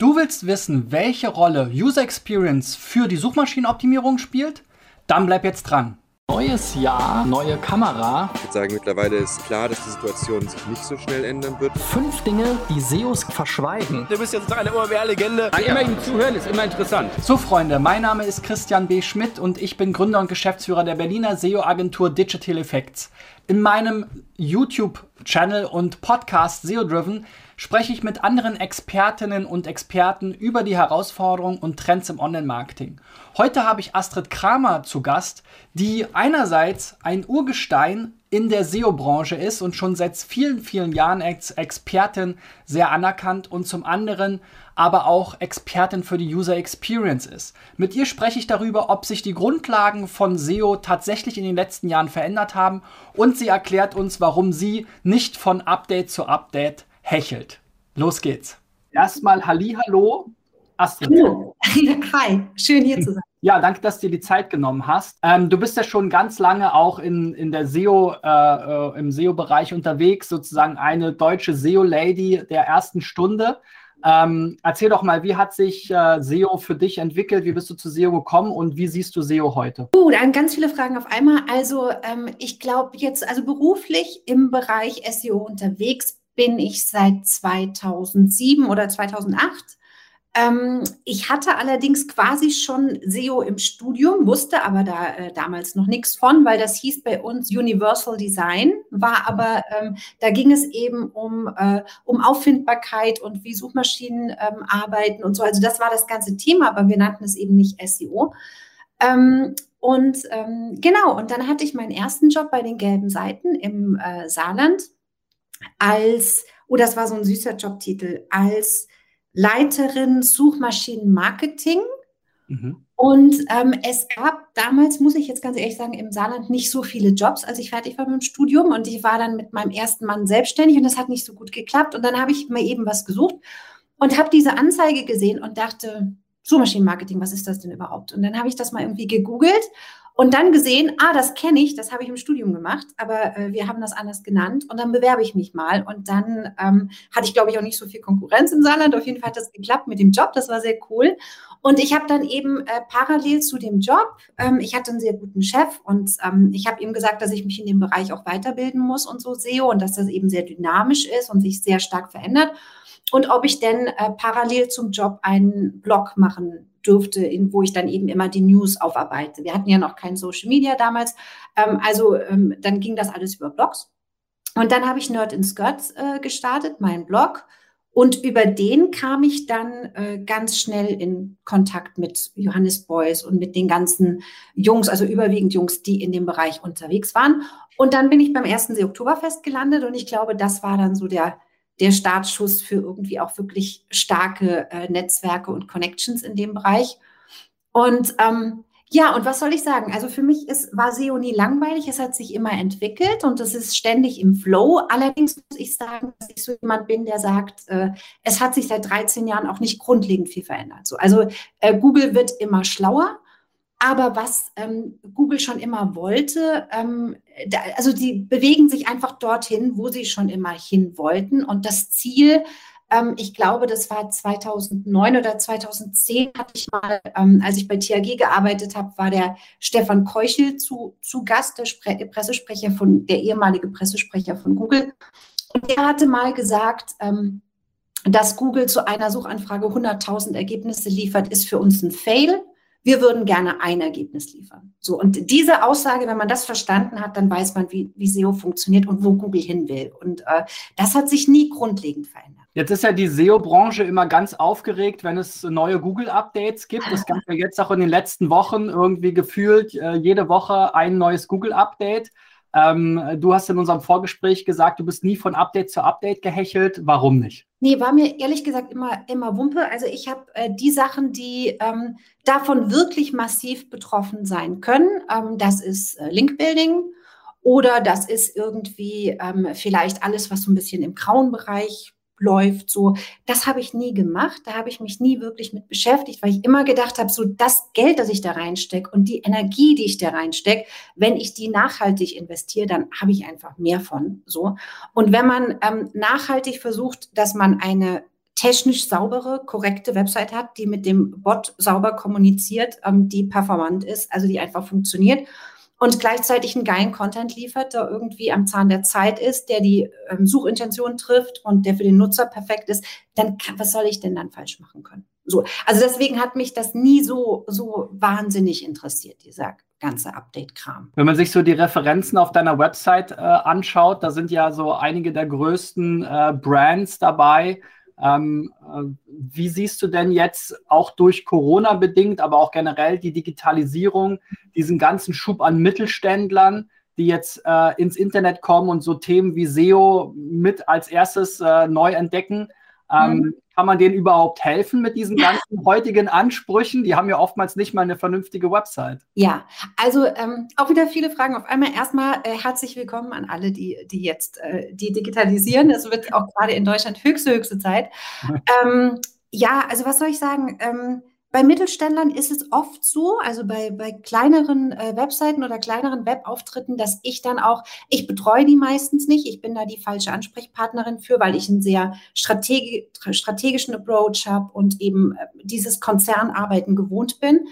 Du willst wissen, welche Rolle User Experience für die Suchmaschinenoptimierung spielt? Dann bleib jetzt dran. Neues Jahr, neue Kamera. Ich würde sagen, mittlerweile ist klar, dass die Situation sich nicht so schnell ändern wird. Fünf Dinge, die SEOs verschweigen. Du bist jetzt eine OMR-Legende. Immer ihm zuhören ist immer interessant. So, Freunde, mein Name ist Christian B. Schmidt und ich bin Gründer und Geschäftsführer der Berliner SEO-Agentur Digital Effects. In meinem YouTube-Channel und Podcast SEO Driven spreche ich mit anderen Expertinnen und Experten über die Herausforderungen und Trends im Online-Marketing. Heute habe ich Astrid Kramer zu Gast, die einerseits ein Urgestein in der SEO-Branche ist und schon seit vielen, vielen Jahren als Expertin sehr anerkannt und zum anderen aber auch Expertin für die User Experience ist. Mit ihr spreche ich darüber, ob sich die Grundlagen von SEO tatsächlich in den letzten Jahren verändert haben und sie erklärt uns, warum sie nicht von Update zu Update hechelt. Los geht's. Erstmal Hallo, Astrid. Hallo. Hi, schön hier zu sein. Ja, danke, dass du dir die Zeit genommen hast. Ähm, du bist ja schon ganz lange auch in, in der SEO, äh, äh im SEO-Bereich unterwegs, sozusagen eine deutsche SEO-Lady der ersten Stunde. Ähm, erzähl doch mal, wie hat sich äh, SEO für dich entwickelt? Wie bist du zu SEO gekommen und wie siehst du SEO heute? Uh, dann ganz viele Fragen auf einmal. Also ähm, ich glaube jetzt, also beruflich im Bereich SEO unterwegs bin ich seit 2007 oder 2008. Ähm, ich hatte allerdings quasi schon SEO im Studium, wusste aber da äh, damals noch nichts von, weil das hieß bei uns Universal Design, war aber, ähm, da ging es eben um, äh, um Auffindbarkeit und wie Suchmaschinen ähm, arbeiten und so. Also das war das ganze Thema, aber wir nannten es eben nicht SEO. Ähm, und ähm, genau, und dann hatte ich meinen ersten Job bei den gelben Seiten im äh, Saarland als, oh, das war so ein süßer Jobtitel, als Leiterin Suchmaschinenmarketing. Mhm. Und ähm, es gab damals, muss ich jetzt ganz ehrlich sagen, im Saarland nicht so viele Jobs, als ich fertig war mit dem Studium. Und ich war dann mit meinem ersten Mann selbstständig und das hat nicht so gut geklappt. Und dann habe ich mir eben was gesucht und habe diese Anzeige gesehen und dachte, Suchmaschinenmarketing, was ist das denn überhaupt? Und dann habe ich das mal irgendwie gegoogelt und dann gesehen, ah, das kenne ich, das habe ich im Studium gemacht, aber äh, wir haben das anders genannt und dann bewerbe ich mich mal. Und dann ähm, hatte ich, glaube ich, auch nicht so viel Konkurrenz im Saarland. Auf jeden Fall hat das geklappt mit dem Job, das war sehr cool. Und ich habe dann eben äh, parallel zu dem Job, ähm, ich hatte einen sehr guten Chef und ähm, ich habe ihm gesagt, dass ich mich in dem Bereich auch weiterbilden muss und so SEO und dass das eben sehr dynamisch ist und sich sehr stark verändert und ob ich denn äh, parallel zum Job einen Blog machen dürfte, in, wo ich dann eben immer die News aufarbeite. Wir hatten ja noch kein Social Media damals, ähm, also ähm, dann ging das alles über Blogs. Und dann habe ich Nerd in Skirts äh, gestartet, meinen Blog. Und über den kam ich dann äh, ganz schnell in Kontakt mit Johannes Beuys und mit den ganzen Jungs, also überwiegend Jungs, die in dem Bereich unterwegs waren. Und dann bin ich beim ersten See Oktoberfest gelandet und ich glaube, das war dann so der der Startschuss für irgendwie auch wirklich starke äh, Netzwerke und Connections in dem Bereich. Und ähm, ja, und was soll ich sagen? Also für mich ist, war SEO nie langweilig. Es hat sich immer entwickelt und es ist ständig im Flow. Allerdings muss ich sagen, dass ich so jemand bin, der sagt, äh, es hat sich seit 13 Jahren auch nicht grundlegend viel verändert. So, also äh, Google wird immer schlauer. Aber was ähm, Google schon immer wollte, ähm, da, also die bewegen sich einfach dorthin, wo sie schon immer hin wollten. Und das Ziel, ähm, ich glaube, das war 2009 oder 2010, hatte ich mal, ähm, als ich bei THG gearbeitet habe, war der Stefan Keuchel zu, zu Gast, der Spre Pressesprecher von, der ehemalige Pressesprecher von Google. Und der hatte mal gesagt, ähm, dass Google zu einer Suchanfrage 100.000 Ergebnisse liefert, ist für uns ein Fail wir würden gerne ein Ergebnis liefern. So, und diese Aussage, wenn man das verstanden hat, dann weiß man, wie, wie SEO funktioniert und wo Google hin will. Und äh, das hat sich nie grundlegend verändert. Jetzt ist ja die SEO-Branche immer ganz aufgeregt, wenn es neue Google-Updates gibt. Es gab ja jetzt auch in den letzten Wochen irgendwie gefühlt äh, jede Woche ein neues Google-Update. Ähm, du hast in unserem Vorgespräch gesagt, du bist nie von Update zu Update gehechelt. Warum nicht? Nee, war mir ehrlich gesagt immer, immer Wumpe. Also ich habe äh, die Sachen, die ähm, davon wirklich massiv betroffen sein können. Ähm, das ist äh, Linkbuilding oder das ist irgendwie ähm, vielleicht alles, was so ein bisschen im grauen Bereich läuft. So, das habe ich nie gemacht. Da habe ich mich nie wirklich mit beschäftigt, weil ich immer gedacht habe, so das Geld, das ich da reinstecke und die Energie, die ich da reinstecke, wenn ich die nachhaltig investiere, dann habe ich einfach mehr von. So. Und wenn man ähm, nachhaltig versucht, dass man eine technisch saubere, korrekte Website hat, die mit dem Bot sauber kommuniziert, ähm, die performant ist, also die einfach funktioniert und gleichzeitig einen geilen Content liefert, der irgendwie am Zahn der Zeit ist, der die ähm, Suchintention trifft und der für den Nutzer perfekt ist, dann kann, was soll ich denn dann falsch machen können? So, also deswegen hat mich das nie so so wahnsinnig interessiert, dieser ganze Update-Kram. Wenn man sich so die Referenzen auf deiner Website äh, anschaut, da sind ja so einige der größten äh, Brands dabei. Ähm, äh, wie siehst du denn jetzt auch durch Corona bedingt, aber auch generell die Digitalisierung, diesen ganzen Schub an Mittelständlern, die jetzt äh, ins Internet kommen und so Themen wie SEO mit als erstes äh, neu entdecken? Ähm, mhm. Kann man denen überhaupt helfen mit diesen ganzen heutigen Ansprüchen? Die haben ja oftmals nicht mal eine vernünftige Website. Ja, also ähm, auch wieder viele Fragen auf einmal. Erstmal äh, herzlich willkommen an alle, die, die jetzt äh, die digitalisieren. Es wird auch gerade in Deutschland höchste, höchste Zeit. ähm, ja, also was soll ich sagen? Bei Mittelständlern ist es oft so, also bei, bei kleineren äh, Webseiten oder kleineren Webauftritten, dass ich dann auch, ich betreue die meistens nicht, ich bin da die falsche Ansprechpartnerin für, weil ich einen sehr strategi strategischen Approach habe und eben äh, dieses Konzernarbeiten gewohnt bin.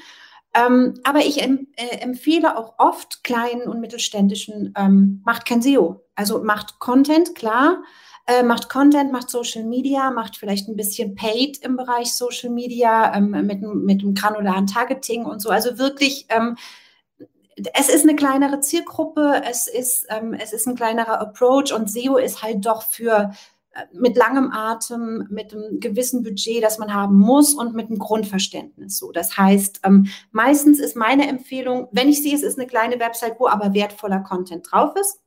Ähm, aber ich em äh, empfehle auch oft kleinen und mittelständischen, ähm, macht kein SEO. Also macht Content, klar, äh, macht Content, macht Social Media, macht vielleicht ein bisschen Paid im Bereich Social Media ähm, mit, mit einem granularen Targeting und so. Also wirklich, ähm, es ist eine kleinere Zielgruppe, es ist, ähm, es ist ein kleinerer Approach und SEO ist halt doch für äh, mit langem Atem, mit einem gewissen Budget, das man haben muss und mit einem Grundverständnis. So, das heißt, ähm, meistens ist meine Empfehlung, wenn ich sehe, es ist eine kleine Website, wo aber wertvoller Content drauf ist,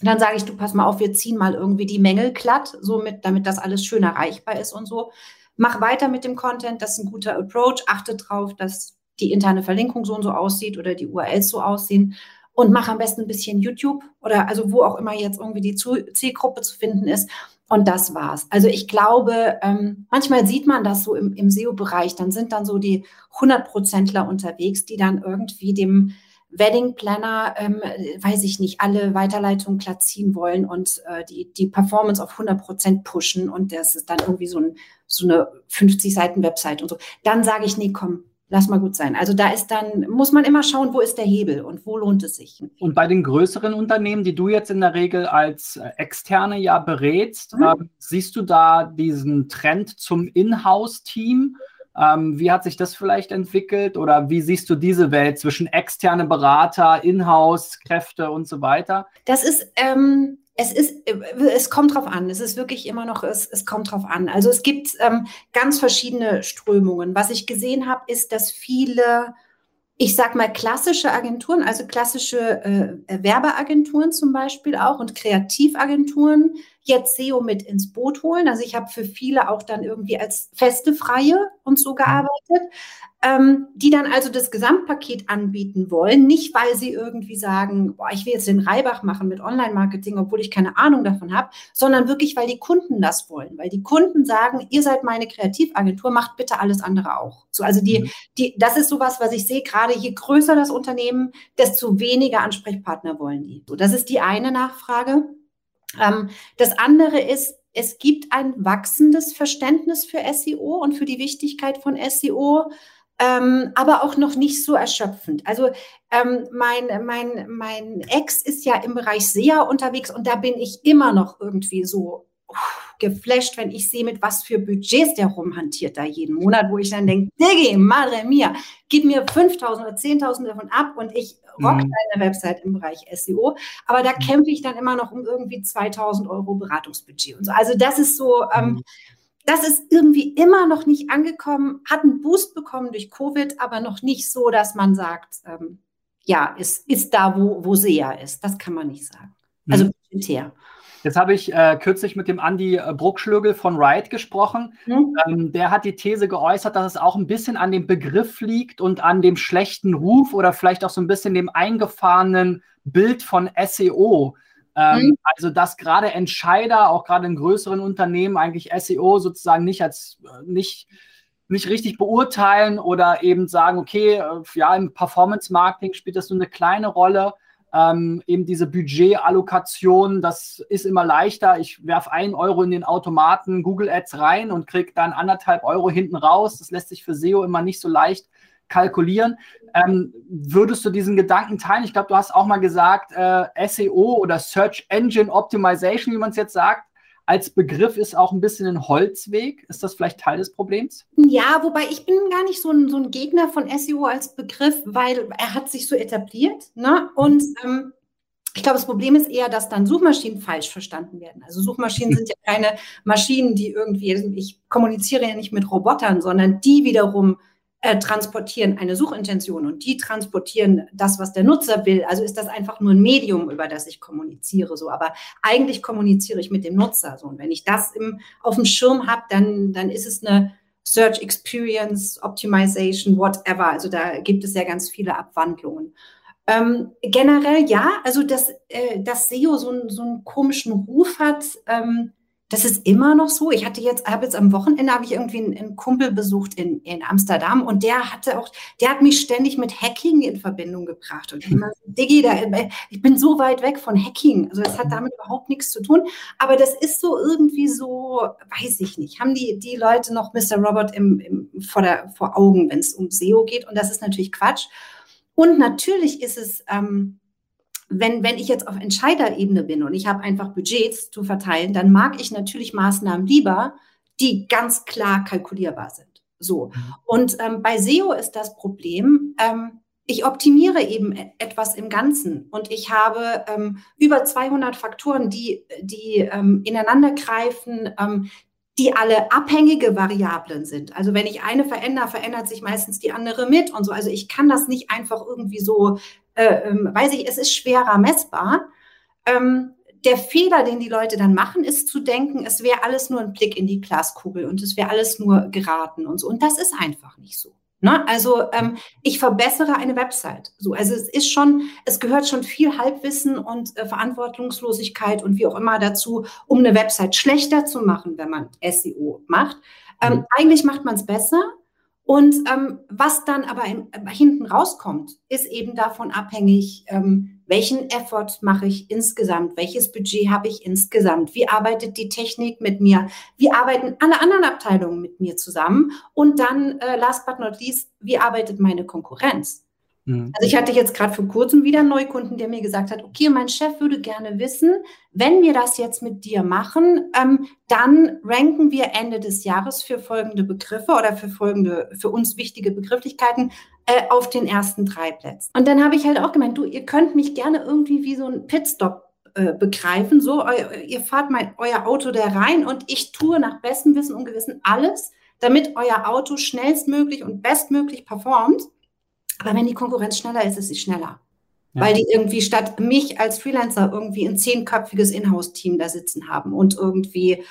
und dann sage ich, du pass mal auf, wir ziehen mal irgendwie die Mängel glatt, so mit, damit das alles schön erreichbar ist und so. Mach weiter mit dem Content, das ist ein guter Approach. Achte drauf, dass die interne Verlinkung so und so aussieht oder die URLs so aussehen. Und mach am besten ein bisschen YouTube oder also wo auch immer jetzt irgendwie die Zielgruppe zu finden ist. Und das war's. Also ich glaube, ähm, manchmal sieht man das so im, im SEO-Bereich. Dann sind dann so die 100%ler unterwegs, die dann irgendwie dem Wedding Planner, ähm, weiß ich nicht, alle Weiterleitungen glatt ziehen wollen und äh, die, die Performance auf 100 Prozent pushen und das ist dann irgendwie so, ein, so eine 50 Seiten Website und so. Dann sage ich, nee, komm, lass mal gut sein. Also da ist dann, muss man immer schauen, wo ist der Hebel und wo lohnt es sich. Und bei den größeren Unternehmen, die du jetzt in der Regel als äh, Externe ja berätst, mhm. äh, siehst du da diesen Trend zum Inhouse-Team? Ähm, wie hat sich das vielleicht entwickelt oder wie siehst du diese Welt zwischen externe Berater, Inhouse-Kräfte und so weiter? Das ist, ähm, es ist, es kommt drauf an. Es ist wirklich immer noch, es, es kommt drauf an. Also es gibt ähm, ganz verschiedene Strömungen. Was ich gesehen habe, ist, dass viele ich sag mal, klassische Agenturen, also klassische äh, Werbeagenturen zum Beispiel auch und Kreativagenturen jetzt SEO mit ins Boot holen. Also ich habe für viele auch dann irgendwie als feste Freie und so gearbeitet ähm, die dann also das Gesamtpaket anbieten wollen, nicht weil sie irgendwie sagen, boah, ich will jetzt den Reibach machen mit Online-Marketing, obwohl ich keine Ahnung davon habe, sondern wirklich, weil die Kunden das wollen, weil die Kunden sagen, ihr seid meine Kreativagentur, macht bitte alles andere auch. So, also die, mhm. die, das ist sowas, was ich sehe, gerade je größer das Unternehmen, desto weniger Ansprechpartner wollen die. So, das ist die eine Nachfrage. Ähm, das andere ist, es gibt ein wachsendes Verständnis für SEO und für die Wichtigkeit von SEO ähm, aber auch noch nicht so erschöpfend. Also ähm, mein, mein, mein Ex ist ja im Bereich SEA unterwegs und da bin ich immer noch irgendwie so geflasht, wenn ich sehe, mit was für Budgets der rumhantiert da jeden Monat, wo ich dann denke, Diggi, madre mia, gib mir 5.000 oder 10.000 davon ab und ich rock mhm. deine Website im Bereich SEO. Aber da mhm. kämpfe ich dann immer noch um irgendwie 2.000 Euro Beratungsbudget und so. Also das ist so, ähm, mhm das ist irgendwie immer noch nicht angekommen, hat einen Boost bekommen durch Covid, aber noch nicht so, dass man sagt, ähm, ja, es ist da, wo, wo SEA ist. Das kann man nicht sagen. Also mhm. Jetzt habe ich äh, kürzlich mit dem Andi äh, Bruckschlögel von Wright gesprochen. Mhm. Ähm, der hat die These geäußert, dass es auch ein bisschen an dem Begriff liegt und an dem schlechten Ruf oder vielleicht auch so ein bisschen dem eingefahrenen Bild von SEO. Ähm, mhm. Also, dass gerade Entscheider, auch gerade in größeren Unternehmen, eigentlich SEO sozusagen nicht als äh, nicht, nicht richtig beurteilen oder eben sagen, okay, äh, ja, im Performance-Marketing spielt das nur eine kleine Rolle. Ähm, eben diese Budgetallokation, das ist immer leichter. Ich werfe ein Euro in den Automaten Google Ads rein und kriege dann anderthalb Euro hinten raus. Das lässt sich für SEO immer nicht so leicht kalkulieren. Ähm, würdest du diesen Gedanken teilen? Ich glaube, du hast auch mal gesagt, äh, SEO oder Search Engine Optimization, wie man es jetzt sagt, als Begriff ist auch ein bisschen ein Holzweg. Ist das vielleicht Teil des Problems? Ja, wobei ich bin gar nicht so ein, so ein Gegner von SEO als Begriff, weil er hat sich so etabliert. Ne? Und ähm, ich glaube, das Problem ist eher, dass dann Suchmaschinen falsch verstanden werden. Also Suchmaschinen sind ja keine Maschinen, die irgendwie, ich kommuniziere ja nicht mit Robotern, sondern die wiederum äh, transportieren eine Suchintention und die transportieren das, was der Nutzer will. Also ist das einfach nur ein Medium, über das ich kommuniziere. So, aber eigentlich kommuniziere ich mit dem Nutzer. So, und wenn ich das im, auf dem Schirm habe, dann, dann ist es eine Search Experience, Optimization, whatever. Also da gibt es ja ganz viele Abwandlungen. Ähm, generell ja, also dass, äh, dass SEO so, so einen komischen Ruf hat, ähm, das ist immer noch so. Ich hatte jetzt, habe jetzt am Wochenende habe ich irgendwie einen, einen, Kumpel besucht in, in Amsterdam und der hatte auch, der hat mich ständig mit Hacking in Verbindung gebracht. Und ich immer so, Diggi, da, ich bin so weit weg von Hacking. Also das hat damit überhaupt nichts zu tun. Aber das ist so irgendwie so, weiß ich nicht, haben die, die Leute noch Mr. Robert im, im, vor, der, vor Augen, wenn es um SEO geht. Und das ist natürlich Quatsch. Und natürlich ist es, ähm, wenn, wenn ich jetzt auf Entscheiderebene bin und ich habe einfach Budgets zu verteilen, dann mag ich natürlich Maßnahmen lieber, die ganz klar kalkulierbar sind. So. Mhm. Und ähm, bei SEO ist das Problem, ähm, ich optimiere eben e-, etwas im Ganzen und ich habe ähm, über 200 Faktoren, die, die ähm, ineinander greifen, ähm, die alle abhängige Variablen sind. Also wenn ich eine verändere, verändert sich meistens die andere mit und so. Also ich kann das nicht einfach irgendwie so äh, ähm, weiß ich, es ist schwerer messbar. Ähm, der Fehler, den die Leute dann machen, ist zu denken, es wäre alles nur ein Blick in die Glaskugel und es wäre alles nur geraten und so. Und das ist einfach nicht so. Ne? Also ähm, ich verbessere eine Website. So, also es ist schon, es gehört schon viel Halbwissen und äh, Verantwortungslosigkeit und wie auch immer dazu, um eine Website schlechter zu machen, wenn man SEO macht. Ähm, mhm. Eigentlich macht man es besser, und ähm, was dann aber im, äh, hinten rauskommt, ist eben davon abhängig, ähm, welchen Effort mache ich insgesamt, welches Budget habe ich insgesamt, wie arbeitet die Technik mit mir, wie arbeiten alle anderen Abteilungen mit mir zusammen und dann, äh, last but not least, wie arbeitet meine Konkurrenz. Mhm. Also ich hatte jetzt gerade vor kurzem wieder einen Neukunden, der mir gesagt hat, okay, mein Chef würde gerne wissen, wenn wir das jetzt mit dir machen, ähm, dann ranken wir Ende des Jahres für folgende Begriffe oder für folgende, für uns wichtige Begrifflichkeiten äh, auf den ersten drei Plätzen. Und dann habe ich halt auch gemeint, du, ihr könnt mich gerne irgendwie wie so ein Pitstop äh, begreifen. So, ihr fahrt mal euer Auto da rein und ich tue nach bestem Wissen und Gewissen alles, damit euer Auto schnellstmöglich und bestmöglich performt. Aber wenn die Konkurrenz schneller ist, ist sie schneller. Ja. Weil die irgendwie statt mich als Freelancer irgendwie ein zehnköpfiges Inhouse-Team da sitzen haben und irgendwie,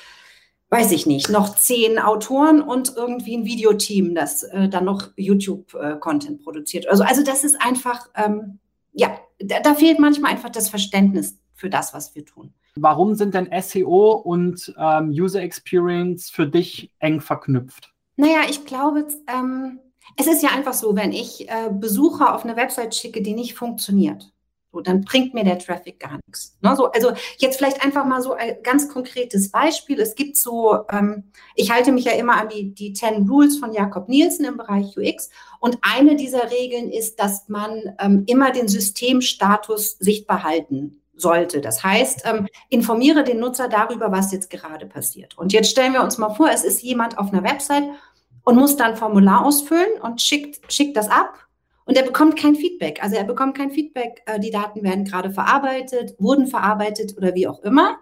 weiß ich nicht, noch zehn Autoren und irgendwie ein Videoteam, das äh, dann noch YouTube-Content äh, produziert. Also, also das ist einfach, ähm, ja, da, da fehlt manchmal einfach das Verständnis für das, was wir tun. Warum sind denn SEO und ähm, User Experience für dich eng verknüpft? Naja, ich glaube, ähm, es ist ja einfach so, wenn ich äh, Besucher auf eine Website schicke, die nicht funktioniert, so, dann bringt mir der Traffic gar nichts. Ne? So, also jetzt vielleicht einfach mal so ein ganz konkretes Beispiel. Es gibt so, ähm, ich halte mich ja immer an die, die 10 Rules von Jakob Nielsen im Bereich UX. Und eine dieser Regeln ist, dass man ähm, immer den Systemstatus sichtbar halten sollte. Das heißt, ähm, informiere den Nutzer darüber, was jetzt gerade passiert. Und jetzt stellen wir uns mal vor, es ist jemand auf einer Website und muss dann ein Formular ausfüllen und schickt, schickt das ab. Und er bekommt kein Feedback. Also er bekommt kein Feedback. Äh, die Daten werden gerade verarbeitet, wurden verarbeitet oder wie auch immer.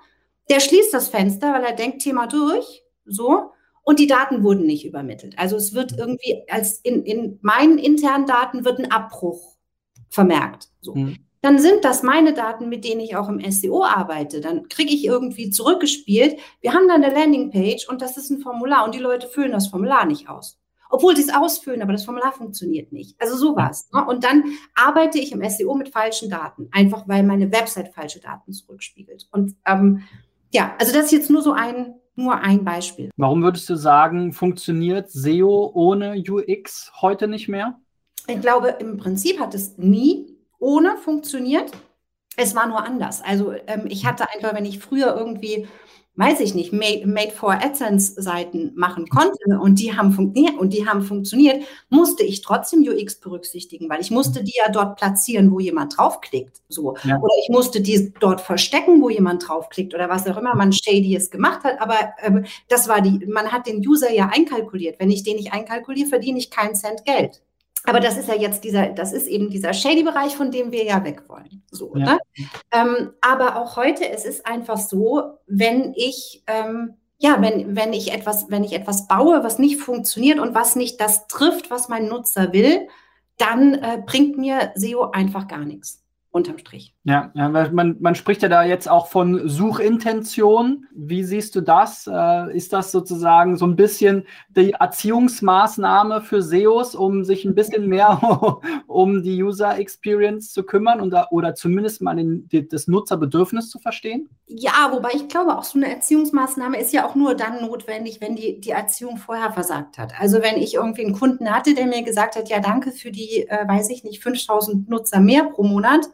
Der schließt das Fenster, weil er denkt, Thema durch, so. Und die Daten wurden nicht übermittelt. Also es wird irgendwie als in, in meinen internen Daten wird ein Abbruch vermerkt. So. Mhm dann sind das meine Daten, mit denen ich auch im SEO arbeite. Dann kriege ich irgendwie zurückgespielt. Wir haben dann eine Landingpage und das ist ein Formular und die Leute füllen das Formular nicht aus. Obwohl sie es ausfüllen, aber das Formular funktioniert nicht. Also sowas. Ne? Und dann arbeite ich im SEO mit falschen Daten, einfach weil meine Website falsche Daten zurückspiegelt. Und ähm, ja, also das ist jetzt nur so ein, nur ein Beispiel. Warum würdest du sagen, funktioniert SEO ohne UX heute nicht mehr? Ich glaube, im Prinzip hat es nie ohne funktioniert. Es war nur anders. Also ähm, ich hatte einfach, wenn ich früher irgendwie weiß ich nicht, Made, Made for AdSense Seiten machen konnte und die haben funktioniert und die haben funktioniert, musste ich trotzdem UX berücksichtigen, weil ich musste die ja dort platzieren, wo jemand draufklickt, so. Ja. Oder ich musste die dort verstecken, wo jemand draufklickt oder was auch immer man Shadyes gemacht hat, aber äh, das war die, man hat den User ja einkalkuliert. Wenn ich den nicht einkalkuliere, verdiene ich keinen Cent Geld. Aber das ist ja jetzt dieser, das ist eben dieser Shady-Bereich, von dem wir ja weg wollen. So, ja. ne? ähm, aber auch heute, es ist einfach so, wenn ich, ähm, ja, wenn, wenn ich etwas, wenn ich etwas baue, was nicht funktioniert und was nicht das trifft, was mein Nutzer will, dann äh, bringt mir SEO einfach gar nichts unterm Strich. Ja, ja man, man spricht ja da jetzt auch von Suchintention. Wie siehst du das? Äh, ist das sozusagen so ein bisschen die Erziehungsmaßnahme für SEOs, um sich ein bisschen mehr um die User Experience zu kümmern und da, oder zumindest mal den, die, das Nutzerbedürfnis zu verstehen? Ja, wobei ich glaube, auch so eine Erziehungsmaßnahme ist ja auch nur dann notwendig, wenn die, die Erziehung vorher versagt hat. Also wenn ich irgendwie einen Kunden hatte, der mir gesagt hat, ja, danke für die, äh, weiß ich nicht, 5000 Nutzer mehr pro Monat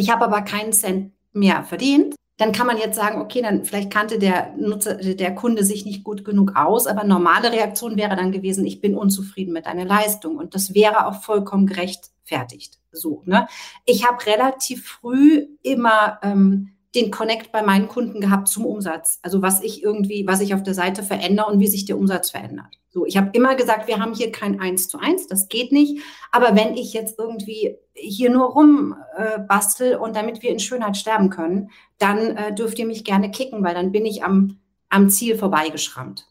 ich habe aber keinen Cent mehr verdient. Dann kann man jetzt sagen, okay, dann vielleicht kannte der Nutzer, der Kunde sich nicht gut genug aus, aber normale Reaktion wäre dann gewesen, ich bin unzufrieden mit deiner Leistung und das wäre auch vollkommen gerechtfertigt. So, ne? Ich habe relativ früh immer ähm, den Connect bei meinen Kunden gehabt zum Umsatz. Also was ich irgendwie, was ich auf der Seite verändere und wie sich der Umsatz verändert. So, ich habe immer gesagt, wir haben hier kein Eins zu eins, das geht nicht. Aber wenn ich jetzt irgendwie hier nur rum äh, und damit wir in Schönheit sterben können, dann äh, dürft ihr mich gerne kicken, weil dann bin ich am, am Ziel vorbeigeschrammt.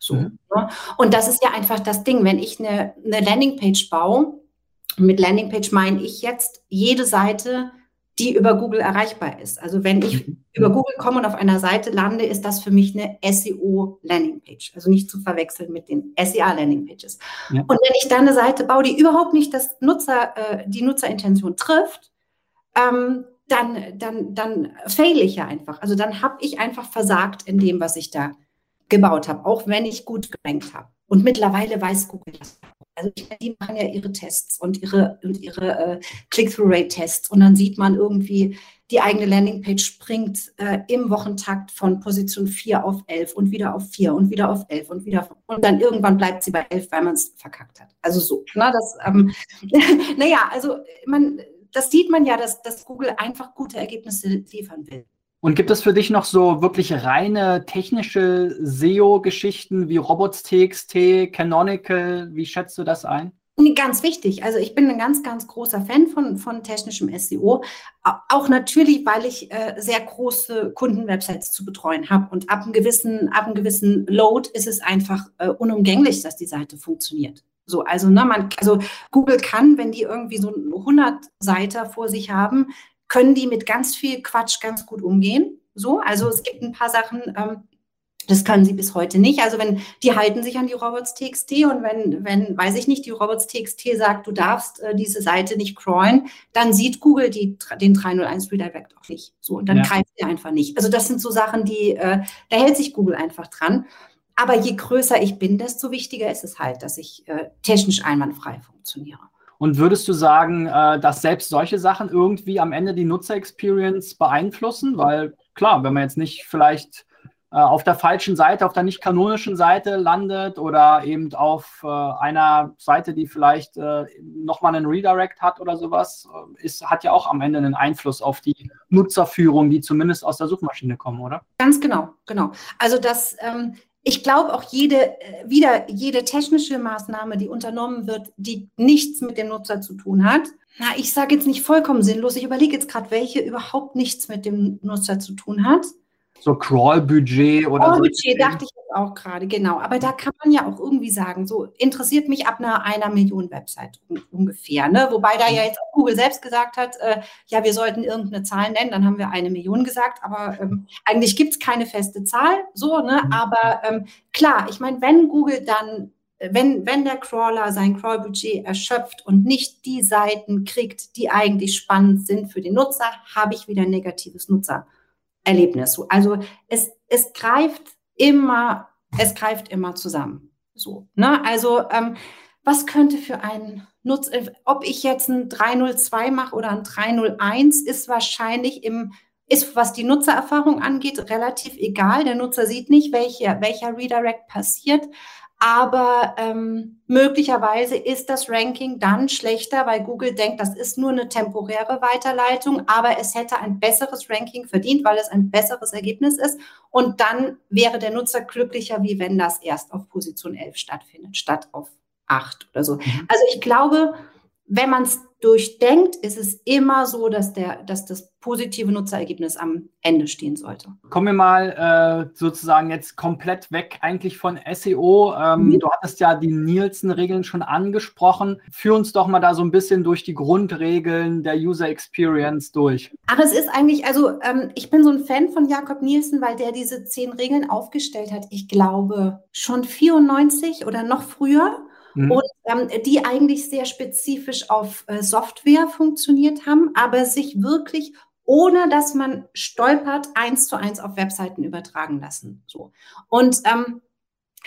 So. Mhm. Ne? Und das ist ja einfach das Ding, wenn ich eine, eine Landingpage baue, mit Landingpage meine ich jetzt jede Seite die über Google erreichbar ist. Also wenn ich mhm. über Google komme und auf einer Seite lande, ist das für mich eine SEO-Landingpage. Also nicht zu verwechseln mit den SEA-Landingpages. Ja. Und wenn ich da eine Seite baue, die überhaupt nicht das Nutzer, äh, die Nutzerintention trifft, ähm, dann, dann, dann fail ich ja einfach. Also dann habe ich einfach versagt in dem, was ich da gebaut habe, auch wenn ich gut gerankt habe. Und mittlerweile weiß Google das. Also die machen ja ihre Tests und ihre, und ihre äh, Click-Through-Rate-Tests und dann sieht man irgendwie, die eigene Landingpage springt äh, im Wochentakt von Position 4 auf 11 und wieder auf 4 und wieder auf 11 und wieder und dann irgendwann bleibt sie bei 11, weil man es verkackt hat. Also so, na, das, ähm, naja, also man, das sieht man ja, dass, dass Google einfach gute Ergebnisse liefern will. Und gibt es für dich noch so wirklich reine technische SEO-Geschichten wie Robots.txt, Canonical? Wie schätzt du das ein? Ganz wichtig. Also ich bin ein ganz, ganz großer Fan von, von technischem SEO. Auch natürlich, weil ich äh, sehr große Kundenwebsites zu betreuen habe. Und ab einem gewissen, ab einem gewissen Load ist es einfach äh, unumgänglich, dass die Seite funktioniert. So, also, ne, man, also Google kann, wenn die irgendwie so 100 Seiter vor sich haben, können die mit ganz viel Quatsch ganz gut umgehen. So, also es gibt ein paar Sachen, ähm, das können sie bis heute nicht. Also wenn die halten sich an die Robots.txt und wenn, wenn, weiß ich nicht, die Robots.txt sagt, du darfst äh, diese Seite nicht crawlen, dann sieht Google die, den 301 Redirect auch nicht. So, und dann ja. greift er einfach nicht. Also das sind so Sachen, die, äh, da hält sich Google einfach dran. Aber je größer ich bin, desto wichtiger ist es halt, dass ich äh, technisch einwandfrei funktioniere. Und würdest du sagen, äh, dass selbst solche Sachen irgendwie am Ende die Nutzer-Experience beeinflussen? Weil klar, wenn man jetzt nicht vielleicht äh, auf der falschen Seite, auf der nicht kanonischen Seite landet oder eben auf äh, einer Seite, die vielleicht äh, nochmal einen Redirect hat oder sowas, ist, hat ja auch am Ende einen Einfluss auf die Nutzerführung, die zumindest aus der Suchmaschine kommen, oder? Ganz genau, genau. Also das ähm, ich glaube auch jede, äh, wieder jede technische Maßnahme, die unternommen wird, die nichts mit dem Nutzer zu tun hat. Na, ich sage jetzt nicht vollkommen sinnlos. Ich überlege jetzt gerade, welche überhaupt nichts mit dem Nutzer zu tun hat so Crawl-Budget oder Crawl-Budget so. dachte ich jetzt auch gerade, genau. Aber da kann man ja auch irgendwie sagen, so interessiert mich ab einer, einer Million Website ungefähr. Ne? Wobei da ja jetzt auch Google selbst gesagt hat, äh, ja, wir sollten irgendeine Zahl nennen, dann haben wir eine Million gesagt, aber ähm, eigentlich gibt es keine feste Zahl, so, ne? Mhm. Aber ähm, klar, ich meine, wenn Google dann wenn, wenn der Crawler sein Crawl-Budget erschöpft und nicht die Seiten kriegt, die eigentlich spannend sind für den Nutzer, habe ich wieder ein negatives Nutzer. Erlebnis. Also es, es greift immer, es greift immer zusammen. So, ne? Also ähm, was könnte für einen Nutz, äh, ob ich jetzt ein 302 mache oder ein 301, ist wahrscheinlich im, ist, was die Nutzererfahrung angeht, relativ egal. Der Nutzer sieht nicht, welche, welcher Redirect passiert. Aber ähm, möglicherweise ist das Ranking dann schlechter, weil Google denkt, das ist nur eine temporäre Weiterleitung, aber es hätte ein besseres Ranking verdient, weil es ein besseres Ergebnis ist. Und dann wäre der Nutzer glücklicher, wie wenn das erst auf Position 11 stattfindet, statt auf 8 oder so. Mhm. Also ich glaube, wenn man es durchdenkt, ist es immer so, dass, der, dass das positive Nutzerergebnis am Ende stehen sollte. Kommen wir mal äh, sozusagen jetzt komplett weg eigentlich von SEO. Ähm, mhm. Du hattest ja die Nielsen-Regeln schon angesprochen. Führ uns doch mal da so ein bisschen durch die Grundregeln der User Experience durch. Ach, es ist eigentlich, also ähm, ich bin so ein Fan von Jakob Nielsen, weil der diese zehn Regeln aufgestellt hat. Ich glaube schon 94 oder noch früher. Mhm. Und ähm, die eigentlich sehr spezifisch auf äh, Software funktioniert haben, aber sich wirklich ohne dass man stolpert, eins zu eins auf Webseiten übertragen lassen. So. Und ähm,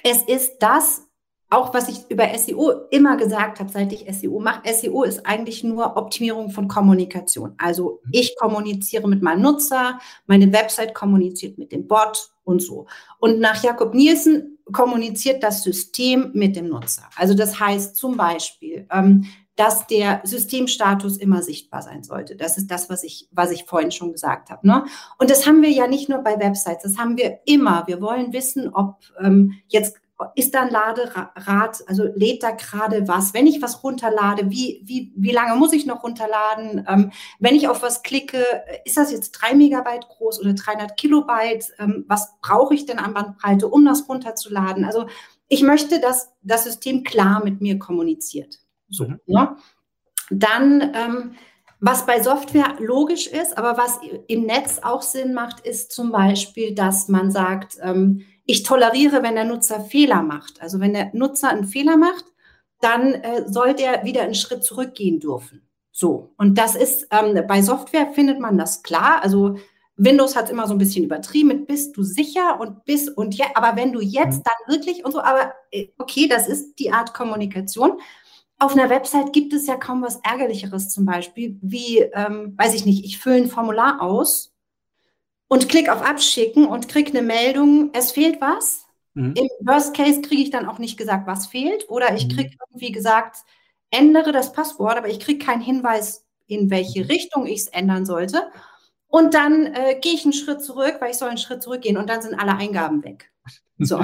es ist das, auch was ich über SEO immer gesagt habe, seit ich SEO mache. SEO ist eigentlich nur Optimierung von Kommunikation. Also mhm. ich kommuniziere mit meinem Nutzer, meine Website kommuniziert mit dem Bot und so. Und nach Jakob Nielsen kommuniziert das System mit dem Nutzer. Also das heißt zum Beispiel, ähm, dass der Systemstatus immer sichtbar sein sollte. Das ist das, was ich, was ich vorhin schon gesagt habe. Ne? Und das haben wir ja nicht nur bei Websites, das haben wir immer. Wir wollen wissen, ob ähm, jetzt ist da ein Laderad, also lädt da gerade was? Wenn ich was runterlade, wie, wie, wie lange muss ich noch runterladen? Ähm, wenn ich auf was klicke, ist das jetzt drei Megabyte groß oder 300 Kilobyte? Ähm, was brauche ich denn an Bandbreite, um das runterzuladen? Also ich möchte, dass das System klar mit mir kommuniziert. So, mhm. ne? Dann, ähm, was bei Software logisch ist, aber was im Netz auch Sinn macht, ist zum Beispiel, dass man sagt, ähm, ich toleriere, wenn der Nutzer Fehler macht. Also wenn der Nutzer einen Fehler macht, dann äh, soll der wieder einen Schritt zurückgehen dürfen. So. Und das ist, ähm, bei Software findet man das klar. Also Windows hat immer so ein bisschen übertrieben mit bist du sicher und bist und ja, aber wenn du jetzt mhm. dann wirklich und so, aber äh, okay, das ist die Art Kommunikation. Auf einer Website gibt es ja kaum was Ärgerlicheres zum Beispiel, wie, ähm, weiß ich nicht, ich fülle ein Formular aus und klick auf Abschicken und krieg eine Meldung, es fehlt was. Mhm. Im Worst Case kriege ich dann auch nicht gesagt, was fehlt. Oder ich mhm. kriege irgendwie gesagt, ändere das Passwort, aber ich kriege keinen Hinweis, in welche mhm. Richtung ich es ändern sollte. Und dann äh, gehe ich einen Schritt zurück, weil ich soll einen Schritt zurückgehen und dann sind alle Eingaben weg. So.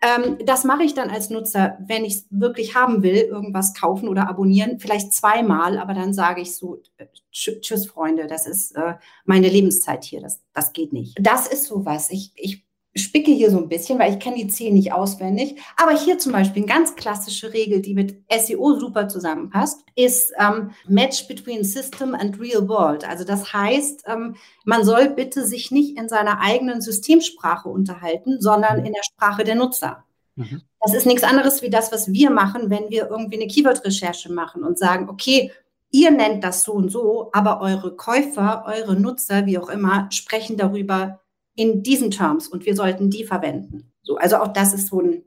Ähm, das mache ich dann als Nutzer, wenn ich es wirklich haben will, irgendwas kaufen oder abonnieren, vielleicht zweimal, aber dann sage ich so, äh, tschüss Freunde, das ist äh, meine Lebenszeit hier, das, das geht nicht. Das ist sowas. Ich, ich spicke hier so ein bisschen, weil ich kenne die zehn nicht auswendig. Aber hier zum Beispiel eine ganz klassische Regel, die mit SEO super zusammenpasst, ist ähm, Match between System and Real World. Also das heißt, ähm, man soll bitte sich nicht in seiner eigenen Systemsprache unterhalten, sondern in der Sprache der Nutzer. Mhm. Das ist nichts anderes wie das, was wir machen, wenn wir irgendwie eine Keyword-Recherche machen und sagen, okay, ihr nennt das so und so, aber eure Käufer, eure Nutzer, wie auch immer, sprechen darüber, in diesen Terms und wir sollten die verwenden. So, also auch das ist so ein,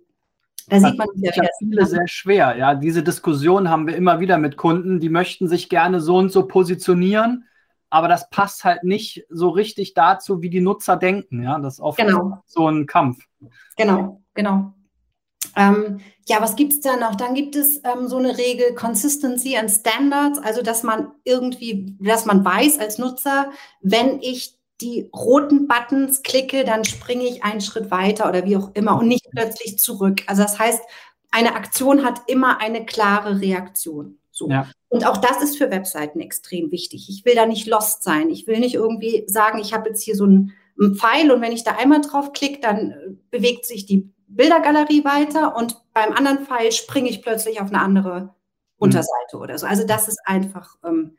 da sieht man ja wieder. viele sehr schwer. Ja, diese Diskussion haben wir immer wieder mit Kunden, die möchten sich gerne so und so positionieren, aber das passt halt nicht so richtig dazu, wie die Nutzer denken. Ja, das ist oft genau. so ein Kampf. Genau, genau. Ähm, ja, was gibt es da noch? Dann gibt es ähm, so eine Regel Consistency and Standards, also dass man irgendwie, dass man weiß als Nutzer, wenn ich die roten Buttons klicke, dann springe ich einen Schritt weiter oder wie auch immer und nicht plötzlich zurück. Also das heißt, eine Aktion hat immer eine klare Reaktion. So. Ja. Und auch das ist für Webseiten extrem wichtig. Ich will da nicht lost sein. Ich will nicht irgendwie sagen, ich habe jetzt hier so einen, einen Pfeil und wenn ich da einmal drauf klicke, dann äh, bewegt sich die Bildergalerie weiter und beim anderen Pfeil springe ich plötzlich auf eine andere mhm. Unterseite mhm. oder so. Also das ist einfach ähm,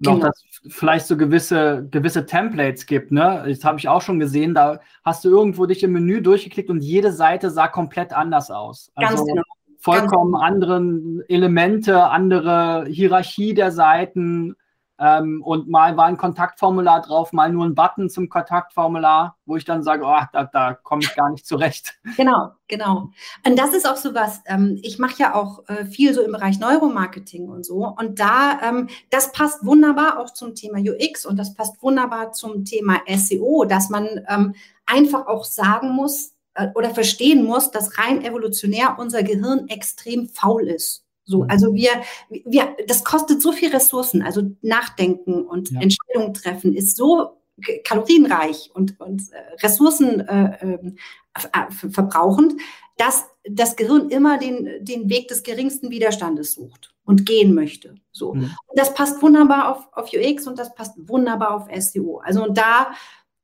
noch, genau. dass vielleicht so gewisse, gewisse Templates gibt. Ne? Das habe ich auch schon gesehen. Da hast du irgendwo dich im Menü durchgeklickt und jede Seite sah komplett anders aus. Also Ganz genau. vollkommen Ganz andere Elemente, andere Hierarchie der Seiten. Ähm, und mal war ein Kontaktformular drauf, mal nur ein Button zum Kontaktformular, wo ich dann sage, oh, da, da komme ich gar nicht zurecht. Genau, genau. Und das ist auch so was, ähm, ich mache ja auch äh, viel so im Bereich Neuromarketing und so. Und da, ähm, das passt wunderbar auch zum Thema UX und das passt wunderbar zum Thema SEO, dass man ähm, einfach auch sagen muss äh, oder verstehen muss, dass rein evolutionär unser Gehirn extrem faul ist. So, mhm. also wir, wir, das kostet so viel Ressourcen. Also Nachdenken und ja. Entscheidungen treffen ist so kalorienreich und, und äh, Ressourcen äh, ähm, äh, verbrauchend, dass das Gehirn immer den, den Weg des geringsten Widerstandes sucht und gehen möchte. So. Mhm. Und das passt wunderbar auf, auf UX und das passt wunderbar auf SEO. Also und da,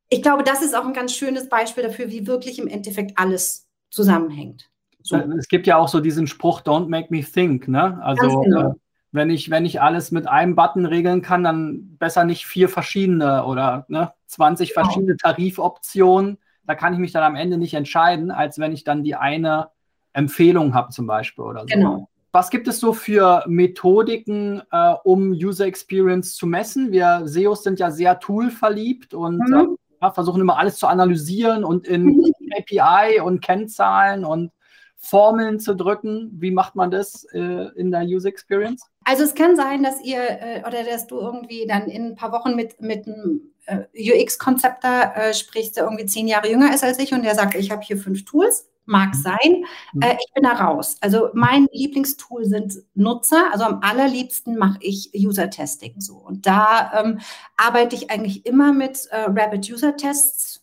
ich glaube, das ist auch ein ganz schönes Beispiel dafür, wie wirklich im Endeffekt alles zusammenhängt. So. Es gibt ja auch so diesen Spruch, don't make me think, ne? Also genau. äh, wenn ich, wenn ich alles mit einem Button regeln kann, dann besser nicht vier verschiedene oder ne, 20 genau. verschiedene Tarifoptionen. Da kann ich mich dann am Ende nicht entscheiden, als wenn ich dann die eine Empfehlung habe, zum Beispiel oder so. Genau. Was gibt es so für Methodiken, äh, um User Experience zu messen? Wir SEOs sind ja sehr toolverliebt und mhm. äh, versuchen immer alles zu analysieren und in mhm. API und Kennzahlen und Formeln zu drücken. Wie macht man das äh, in der User Experience? Also es kann sein, dass ihr äh, oder dass du irgendwie dann in ein paar Wochen mit, mit einem äh, UX-Konzepter äh, sprichst, der irgendwie zehn Jahre jünger ist als ich und der sagt, ich habe hier fünf Tools. Mag mhm. sein. Mhm. Äh, ich bin da raus. Also mein Lieblingstool sind Nutzer. Also am allerliebsten mache ich User-Testing so. Und da ähm, arbeite ich eigentlich immer mit äh, Rapid User Tests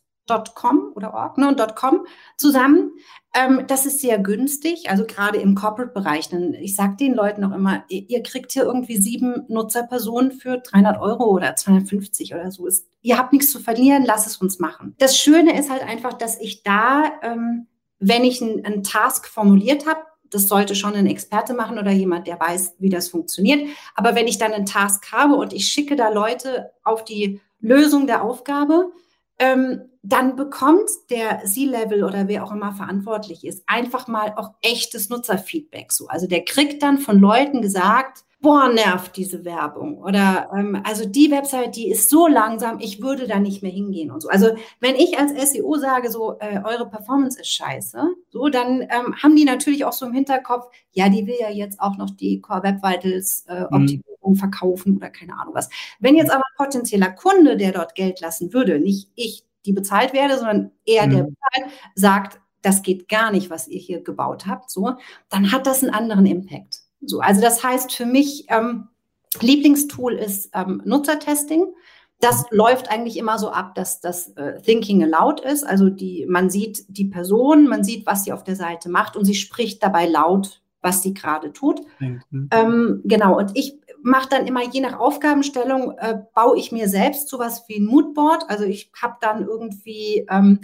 .com oder org ne, und .com zusammen. Ähm, das ist sehr günstig, also gerade im Corporate-Bereich. Ich sage den Leuten auch immer, ihr, ihr, kriegt hier irgendwie sieben Nutzerpersonen für 300 Euro oder 250 oder so. Ist, ihr habt nichts zu verlieren, lasst es uns machen. Das Schöne ist halt einfach, dass ich da, ähm, wenn ich einen Task formuliert habe, das sollte schon ein Experte machen oder jemand, der weiß, wie das funktioniert. Aber wenn ich dann einen Task habe und ich schicke da Leute auf die Lösung der Aufgabe, ähm, dann bekommt der C-Level oder wer auch immer verantwortlich ist, einfach mal auch echtes Nutzerfeedback. So. Also der kriegt dann von Leuten gesagt, boah, nervt diese Werbung. Oder ähm, also die Website, die ist so langsam, ich würde da nicht mehr hingehen und so. Also wenn ich als SEO sage, so äh, eure Performance ist scheiße, so, dann ähm, haben die natürlich auch so im Hinterkopf, ja, die will ja jetzt auch noch die Core Web Vitals äh, mhm. Optimierung mhm. verkaufen oder keine Ahnung was. Wenn jetzt aber ein potenzieller Kunde, der dort Geld lassen würde, nicht ich, die bezahlt werde, sondern er, der mhm. bezahlt, sagt, das geht gar nicht, was ihr hier gebaut habt, so, dann hat das einen anderen Impact. So, also das heißt für mich, ähm, Lieblingstool ist ähm, Nutzertesting. Das läuft eigentlich immer so ab, dass das äh, Thinking Aloud ist. Also die, man sieht die Person, man sieht, was sie auf der Seite macht und sie spricht dabei laut, was sie gerade tut. Mhm. Ähm, genau, und ich mache dann immer je nach Aufgabenstellung, äh, baue ich mir selbst sowas wie ein Moodboard. Also ich habe dann irgendwie ähm,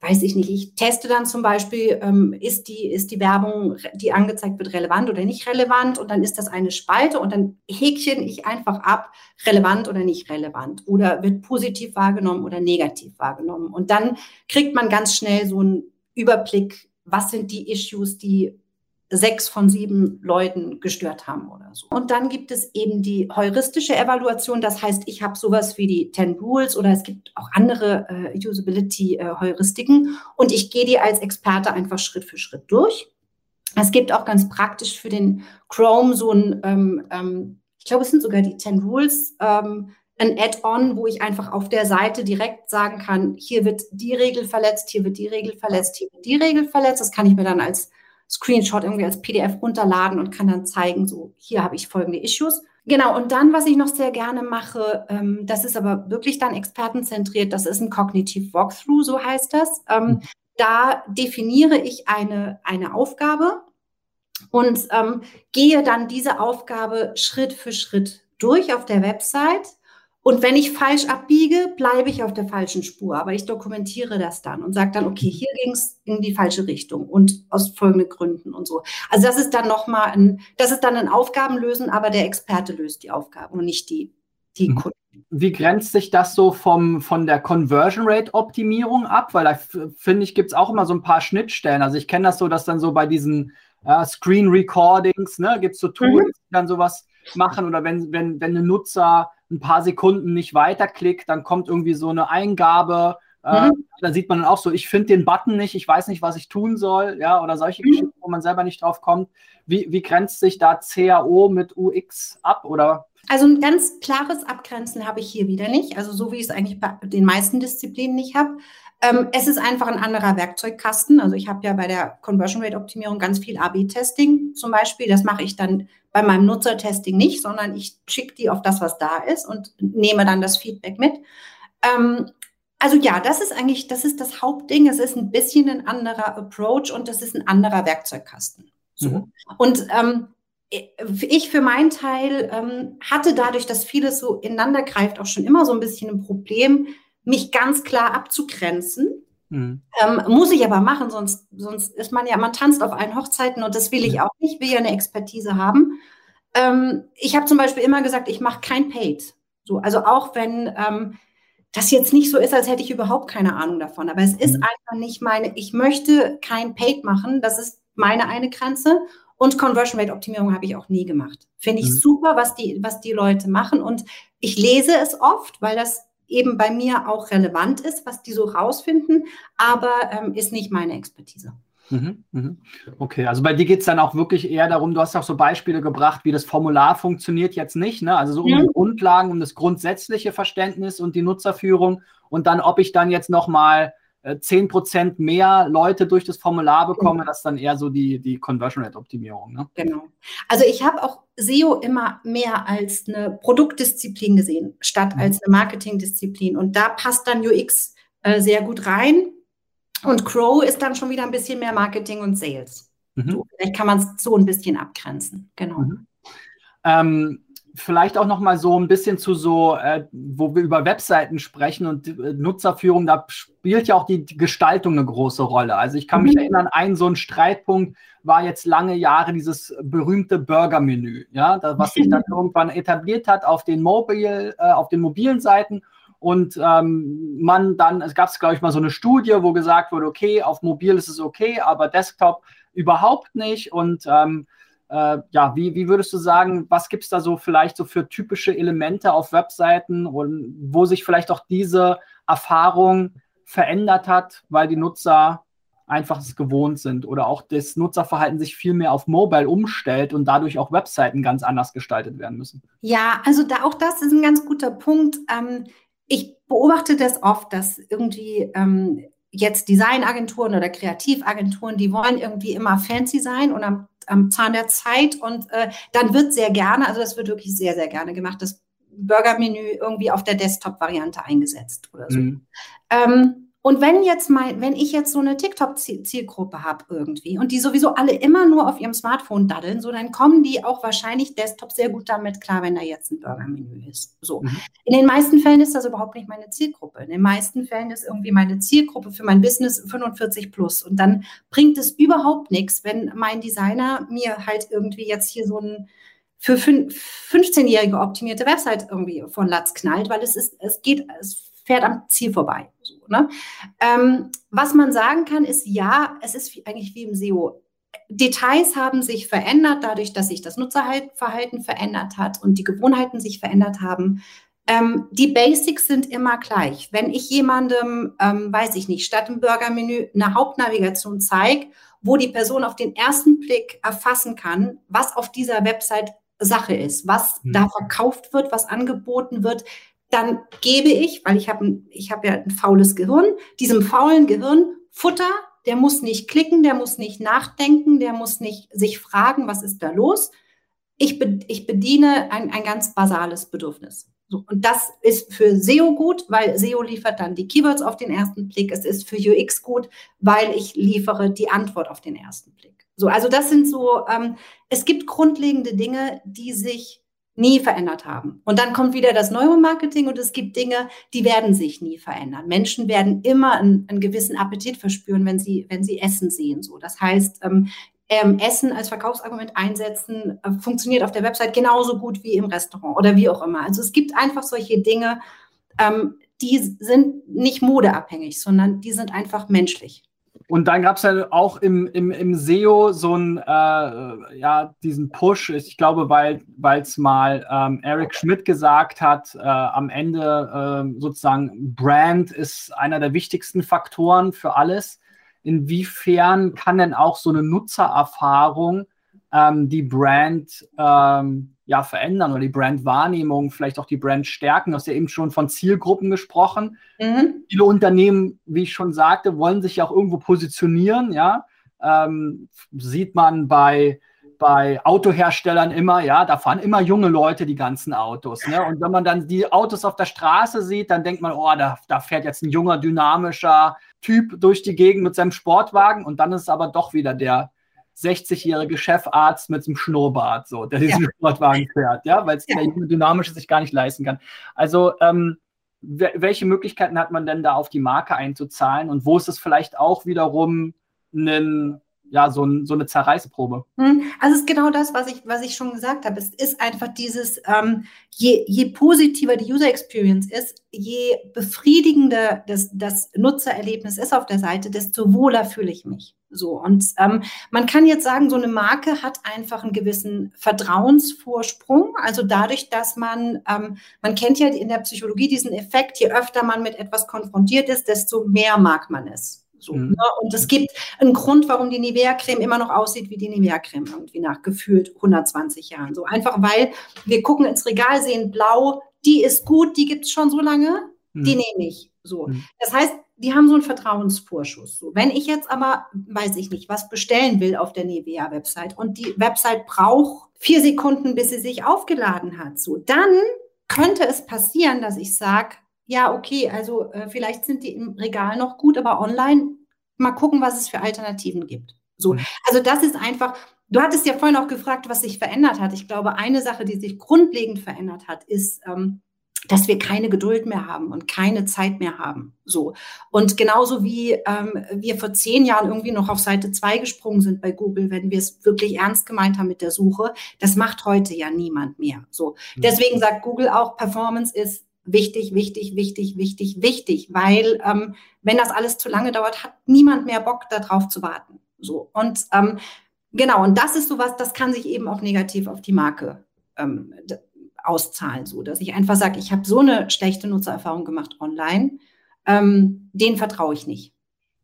weiß ich nicht, ich teste dann zum Beispiel, ähm, ist, die, ist die Werbung, die angezeigt wird, relevant oder nicht relevant und dann ist das eine Spalte und dann häkchen ich einfach ab, relevant oder nicht relevant oder wird positiv wahrgenommen oder negativ wahrgenommen. Und dann kriegt man ganz schnell so einen Überblick, was sind die Issues, die sechs von sieben Leuten gestört haben oder so. Und dann gibt es eben die heuristische Evaluation. Das heißt, ich habe sowas wie die 10 Rules oder es gibt auch andere äh, Usability-Heuristiken äh, und ich gehe die als Experte einfach Schritt für Schritt durch. Es gibt auch ganz praktisch für den Chrome so ein, ähm, ähm, ich glaube, es sind sogar die 10 Rules, ähm, ein Add-on, wo ich einfach auf der Seite direkt sagen kann, hier wird die Regel verletzt, hier wird die Regel verletzt, hier wird die Regel verletzt. Das kann ich mir dann als Screenshot irgendwie als PDF runterladen und kann dann zeigen, so hier habe ich folgende Issues. Genau, und dann, was ich noch sehr gerne mache, ähm, das ist aber wirklich dann expertenzentriert, das ist ein Cognitive Walkthrough, so heißt das. Ähm, mhm. Da definiere ich eine, eine Aufgabe und ähm, gehe dann diese Aufgabe Schritt für Schritt durch auf der Website und wenn ich falsch abbiege, bleibe ich auf der falschen Spur. Aber ich dokumentiere das dann und sage dann, okay, hier ging es in die falsche Richtung und aus folgenden Gründen und so. Also das ist dann nochmal ein, das ist dann ein Aufgabenlösen, aber der Experte löst die Aufgabe und nicht die, die mhm. Kunden. Wie grenzt sich das so vom, von der Conversion Rate Optimierung ab? Weil da finde ich, gibt es auch immer so ein paar Schnittstellen. Also ich kenne das so, dass dann so bei diesen äh, Screen Recordings, ne, gibt es so Tools, mhm. die dann sowas machen oder wenn, wenn, wenn ein Nutzer ein paar Sekunden nicht weiterklickt, dann kommt irgendwie so eine Eingabe. Äh, mhm. da sieht man dann auch so, ich finde den Button nicht, ich weiß nicht, was ich tun soll, ja, oder solche mhm. Geschichten, wo man selber nicht drauf kommt. Wie, wie grenzt sich da CAO mit UX ab oder also ein ganz klares Abgrenzen habe ich hier wieder nicht. Also so wie ich es eigentlich bei den meisten Disziplinen nicht habe. Ähm, es ist einfach ein anderer Werkzeugkasten. Also ich habe ja bei der Conversion Rate Optimierung ganz viel AB-Testing zum Beispiel. Das mache ich dann bei meinem Nutzertesting nicht, sondern ich schicke die auf das, was da ist und nehme dann das Feedback mit. Ähm, also ja, das ist eigentlich, das ist das Hauptding. Es ist ein bisschen ein anderer Approach und das ist ein anderer Werkzeugkasten. So. Mhm. Und ähm, ich für meinen Teil ähm, hatte dadurch, dass vieles so ineinander greift, auch schon immer so ein bisschen ein Problem, mich ganz klar abzugrenzen. Mhm. Ähm, muss ich aber machen, sonst, sonst ist man ja, man tanzt auf allen Hochzeiten und das will ich auch nicht, will ja eine Expertise haben. Ähm, ich habe zum Beispiel immer gesagt, ich mache kein Paid. So, also auch wenn ähm, das jetzt nicht so ist, als hätte ich überhaupt keine Ahnung davon. Aber es ist mhm. einfach nicht meine, ich möchte kein Paid machen, das ist meine eine Grenze. Und Conversion Rate Optimierung habe ich auch nie gemacht. Finde ich mhm. super, was die, was die Leute machen. Und ich lese es oft, weil das eben bei mir auch relevant ist, was die so rausfinden, aber ähm, ist nicht meine Expertise. Mhm, mhm. Okay, also bei dir geht es dann auch wirklich eher darum, du hast auch so Beispiele gebracht, wie das Formular funktioniert jetzt nicht, ne? Also so um ja. die Grundlagen, um das grundsätzliche Verständnis und die Nutzerführung und dann, ob ich dann jetzt nochmal 10% äh, mehr Leute durch das Formular bekomme, das ist dann eher so die, die Conversion Rate Optimierung. Ne? Genau. Also ich habe auch SEO immer mehr als eine Produktdisziplin gesehen, statt mhm. als eine Marketingdisziplin. Und da passt dann UX äh, sehr gut rein. Und Crow ist dann schon wieder ein bisschen mehr Marketing und Sales. Mhm. So, vielleicht kann man es so ein bisschen abgrenzen. Genau. Mhm. Ähm, vielleicht auch noch mal so ein bisschen zu so, äh, wo wir über Webseiten sprechen und äh, Nutzerführung, da spielt ja auch die, die, Gestaltung eine große Rolle. Also ich kann mich mhm. erinnern, ein so ein Streitpunkt war jetzt lange Jahre dieses berühmte Burger-Menü, ja, das, was sich dann irgendwann etabliert hat auf den Mobil, äh, auf den mobilen Seiten und ähm, man dann, es gab es glaube ich mal so eine Studie, wo gesagt wurde, okay, auf mobil ist es okay, aber Desktop überhaupt nicht und ähm, äh, ja, wie, wie würdest du sagen, was gibt es da so vielleicht so für typische Elemente auf Webseiten und wo sich vielleicht auch diese Erfahrung verändert hat, weil die Nutzer einfach es gewohnt sind oder auch das Nutzerverhalten sich viel mehr auf Mobile umstellt und dadurch auch Webseiten ganz anders gestaltet werden müssen. Ja, also da auch das ist ein ganz guter Punkt. Ähm, ich beobachte das oft, dass irgendwie ähm, jetzt Designagenturen oder Kreativagenturen, die wollen irgendwie immer fancy sein und am, am Zahn der Zeit und äh, dann wird sehr gerne, also das wird wirklich sehr, sehr gerne gemacht, das Burger-Menü irgendwie auf der Desktop-Variante eingesetzt oder so. Mhm. Ähm, und wenn jetzt mein, wenn ich jetzt so eine TikTok-Zielgruppe habe irgendwie und die sowieso alle immer nur auf ihrem Smartphone daddeln, so dann kommen die auch wahrscheinlich Desktop sehr gut damit klar, wenn da jetzt ein Burger-Menü ist. So. Mhm. In den meisten Fällen ist das überhaupt nicht meine Zielgruppe. In den meisten Fällen ist irgendwie meine Zielgruppe für mein Business 45 plus. Und dann bringt es überhaupt nichts, wenn mein Designer mir halt irgendwie jetzt hier so ein für 15-jährige optimierte Website irgendwie von Latz knallt, weil es ist, es geht, es fährt am Ziel vorbei. Ne? ähm, was man sagen kann, ist ja, es ist eigentlich wie im SEO. Details haben sich verändert, dadurch, dass sich das Nutzerverhalten verändert hat und die Gewohnheiten sich verändert haben. Ähm, die Basics sind immer gleich. Wenn ich jemandem, ähm, weiß ich nicht, statt im Burgermenü eine Hauptnavigation zeige, wo die Person auf den ersten Blick erfassen kann, was auf dieser Website Sache ist, was mhm. da verkauft wird, was angeboten wird, dann gebe ich, weil ich habe ich hab ja ein faules Gehirn, diesem faulen Gehirn Futter, der muss nicht klicken, der muss nicht nachdenken, der muss nicht sich fragen, was ist da los. Ich, be, ich bediene ein, ein ganz basales Bedürfnis. So, und das ist für SEO gut, weil SEO liefert dann die Keywords auf den ersten Blick. Es ist für UX gut, weil ich liefere die Antwort auf den ersten Blick. So, also das sind so, ähm, es gibt grundlegende Dinge, die sich nie verändert haben. Und dann kommt wieder das Neuromarketing und es gibt Dinge, die werden sich nie verändern. Menschen werden immer einen, einen gewissen Appetit verspüren, wenn sie, wenn sie Essen sehen. So, das heißt, ähm, ähm, Essen als Verkaufsargument einsetzen äh, funktioniert auf der Website genauso gut wie im Restaurant oder wie auch immer. Also es gibt einfach solche Dinge, ähm, die sind nicht modeabhängig, sondern die sind einfach menschlich. Und dann gab es ja auch im, im, im SEO so einen, äh, ja, diesen Push, ich glaube, weil es mal ähm, Eric Schmidt gesagt hat, äh, am Ende äh, sozusagen Brand ist einer der wichtigsten Faktoren für alles. Inwiefern kann denn auch so eine Nutzererfahrung ähm, die Brand ähm, ja, verändern oder die Brandwahrnehmung, vielleicht auch die Brand stärken. Du hast ja eben schon von Zielgruppen gesprochen. Mhm. Viele Unternehmen, wie ich schon sagte, wollen sich ja auch irgendwo positionieren. Ja, ähm, sieht man bei bei Autoherstellern immer, ja, da fahren immer junge Leute die ganzen Autos. Ne? Und wenn man dann die Autos auf der Straße sieht, dann denkt man, oh, da, da fährt jetzt ein junger, dynamischer Typ durch die Gegend mit seinem Sportwagen und dann ist es aber doch wieder der 60-jährige Chefarzt mit einem Schnurrbart, so, der diesen ja. Sportwagen fährt, ja, weil es ja. der Dynamische sich gar nicht leisten kann. Also, ähm, welche Möglichkeiten hat man denn da auf die Marke einzuzahlen und wo ist es vielleicht auch wiederum ein ja, so, ein, so eine Zerreißprobe. Hm, also es ist genau das, was ich, was ich schon gesagt habe. Es ist einfach dieses, ähm, je, je positiver die User Experience ist, je befriedigender das, das Nutzererlebnis ist auf der Seite, desto wohler fühle ich mich. So, und ähm, man kann jetzt sagen, so eine Marke hat einfach einen gewissen Vertrauensvorsprung. Also dadurch, dass man, ähm, man kennt ja in der Psychologie diesen Effekt, je öfter man mit etwas konfrontiert ist, desto mehr mag man es. So, mhm. ne? Und es gibt einen Grund, warum die Nivea-Creme immer noch aussieht wie die Nivea-Creme, irgendwie nach gefühlt 120 Jahren. So einfach, weil wir gucken ins Regal, sehen blau, die ist gut, die gibt es schon so lange, mhm. die nehme ich. So. Mhm. Das heißt, die haben so einen Vertrauensvorschuss. So. Wenn ich jetzt aber, weiß ich nicht, was bestellen will auf der Nivea-Website und die Website braucht vier Sekunden, bis sie sich aufgeladen hat, so, dann könnte es passieren, dass ich sage, ja, okay, also äh, vielleicht sind die im Regal noch gut, aber online mal gucken, was es für Alternativen gibt. So, mhm. also das ist einfach, du hattest ja vorhin auch gefragt, was sich verändert hat. Ich glaube, eine Sache, die sich grundlegend verändert hat, ist, ähm, dass wir keine Geduld mehr haben und keine Zeit mehr haben. So. Und genauso wie ähm, wir vor zehn Jahren irgendwie noch auf Seite zwei gesprungen sind bei Google, wenn wir es wirklich ernst gemeint haben mit der Suche, das macht heute ja niemand mehr. So. Mhm. Deswegen sagt Google auch, Performance ist wichtig, wichtig, wichtig, wichtig, wichtig, weil ähm, wenn das alles zu lange dauert, hat niemand mehr Bock darauf zu warten. So und ähm, genau und das ist sowas, das kann sich eben auch negativ auf die Marke ähm, auszahlen, so dass ich einfach sage, ich habe so eine schlechte Nutzererfahrung gemacht online, ähm, den vertraue ich nicht.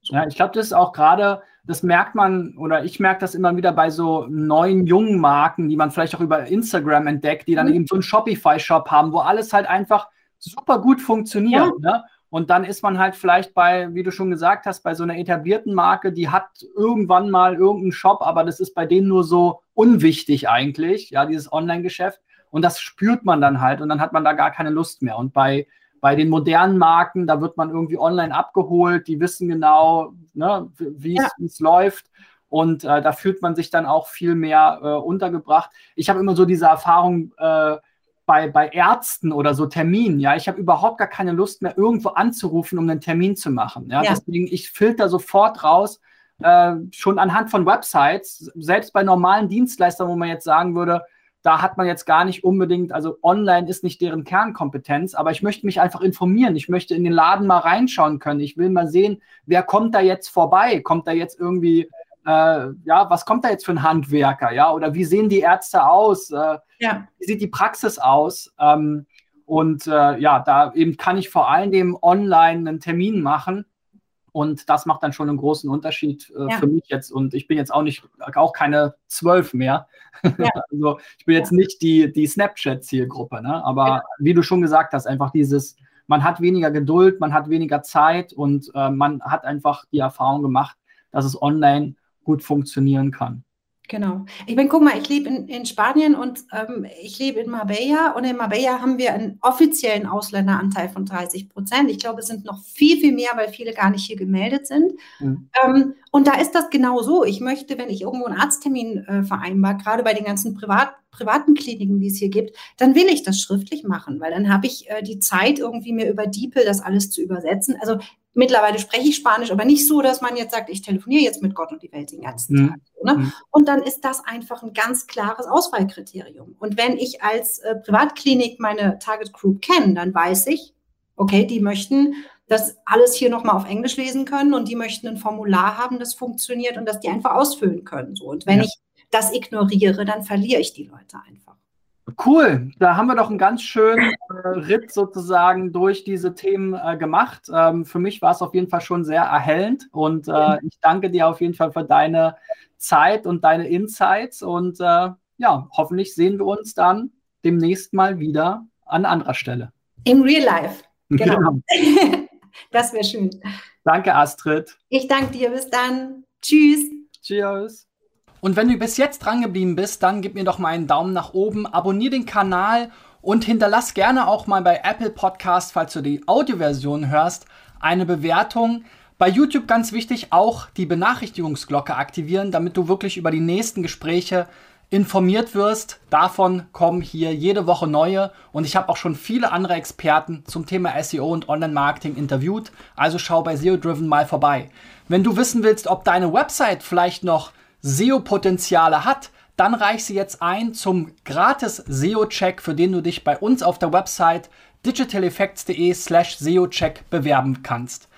Ja, ich glaube, das ist auch gerade, das merkt man oder ich merke das immer wieder bei so neuen jungen Marken, die man vielleicht auch über Instagram entdeckt, die dann mhm. eben so einen Shopify-Shop haben, wo alles halt einfach super gut funktioniert. Ja. Ne? Und dann ist man halt vielleicht bei, wie du schon gesagt hast, bei so einer etablierten Marke, die hat irgendwann mal irgendeinen Shop, aber das ist bei denen nur so unwichtig eigentlich, ja, dieses Online-Geschäft. Und das spürt man dann halt und dann hat man da gar keine Lust mehr. Und bei, bei den modernen Marken, da wird man irgendwie online abgeholt, die wissen genau, ne, wie es ja. läuft. Und äh, da fühlt man sich dann auch viel mehr äh, untergebracht. Ich habe immer so diese Erfahrung, äh, bei, bei Ärzten oder so Terminen, ja, ich habe überhaupt gar keine Lust mehr, irgendwo anzurufen, um einen Termin zu machen. Ja, ja. deswegen, ich filter sofort raus, äh, schon anhand von Websites, selbst bei normalen Dienstleistern, wo man jetzt sagen würde, da hat man jetzt gar nicht unbedingt, also online ist nicht deren Kernkompetenz, aber ich möchte mich einfach informieren. Ich möchte in den Laden mal reinschauen können. Ich will mal sehen, wer kommt da jetzt vorbei? Kommt da jetzt irgendwie äh, ja, was kommt da jetzt für ein Handwerker, ja, oder wie sehen die Ärzte aus, äh, ja. wie sieht die Praxis aus? Ähm, und äh, ja, da eben kann ich vor allen Dingen online einen Termin machen. Und das macht dann schon einen großen Unterschied äh, ja. für mich jetzt. Und ich bin jetzt auch nicht, auch keine zwölf mehr. Ja. also ich bin jetzt nicht die, die Snapchat-Zielgruppe, ne? Aber wie du schon gesagt hast, einfach dieses, man hat weniger Geduld, man hat weniger Zeit und äh, man hat einfach die Erfahrung gemacht, dass es online gut funktionieren kann. Genau. Ich meine, guck mal, ich lebe in, in Spanien und ähm, ich lebe in Marbella und in Marbella haben wir einen offiziellen Ausländeranteil von 30 Prozent. Ich glaube, es sind noch viel, viel mehr, weil viele gar nicht hier gemeldet sind. Mhm. Ähm, und da ist das genau so. Ich möchte, wenn ich irgendwo einen Arzttermin äh, vereinbar, gerade bei den ganzen Privat privaten Kliniken, die es hier gibt, dann will ich das schriftlich machen, weil dann habe ich äh, die Zeit, irgendwie mir über DeepL das alles zu übersetzen. Also mittlerweile spreche ich Spanisch, aber nicht so, dass man jetzt sagt, ich telefoniere jetzt mit Gott und die Welt den ganzen mhm. Tag. Ne? Mhm. Und dann ist das einfach ein ganz klares Auswahlkriterium. Und wenn ich als äh, Privatklinik meine Target Group kenne, dann weiß ich, okay, die möchten das alles hier nochmal auf Englisch lesen können und die möchten ein Formular haben, das funktioniert und das die einfach ausfüllen können. So. Und wenn ja. ich das ignoriere, dann verliere ich die Leute einfach. Cool, da haben wir doch einen ganz schönen äh, Ritt sozusagen durch diese Themen äh, gemacht. Ähm, für mich war es auf jeden Fall schon sehr erhellend und äh, ich danke dir auf jeden Fall für deine Zeit und deine Insights und äh, ja, hoffentlich sehen wir uns dann demnächst mal wieder an anderer Stelle. Im Real Life. Genau. genau. das wäre schön. Danke, Astrid. Ich danke dir. Bis dann. Tschüss. Cheers. Und wenn du bis jetzt dran geblieben bist, dann gib mir doch mal einen Daumen nach oben, abonniere den Kanal und hinterlass gerne auch mal bei Apple Podcast, falls du die Audioversion hörst, eine Bewertung. Bei YouTube ganz wichtig auch die Benachrichtigungsglocke aktivieren, damit du wirklich über die nächsten Gespräche informiert wirst. Davon kommen hier jede Woche neue und ich habe auch schon viele andere Experten zum Thema SEO und Online-Marketing interviewt. Also schau bei SEO Driven mal vorbei. Wenn du wissen willst, ob deine Website vielleicht noch SEO-Potenziale hat, dann reich sie jetzt ein zum gratis SEO-Check, für den du dich bei uns auf der Website digitaleffects.de slash SEO-Check bewerben kannst.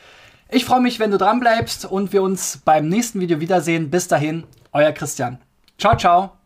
Ich freue mich, wenn du dran bleibst und wir uns beim nächsten Video wiedersehen. Bis dahin, euer Christian. Ciao, ciao.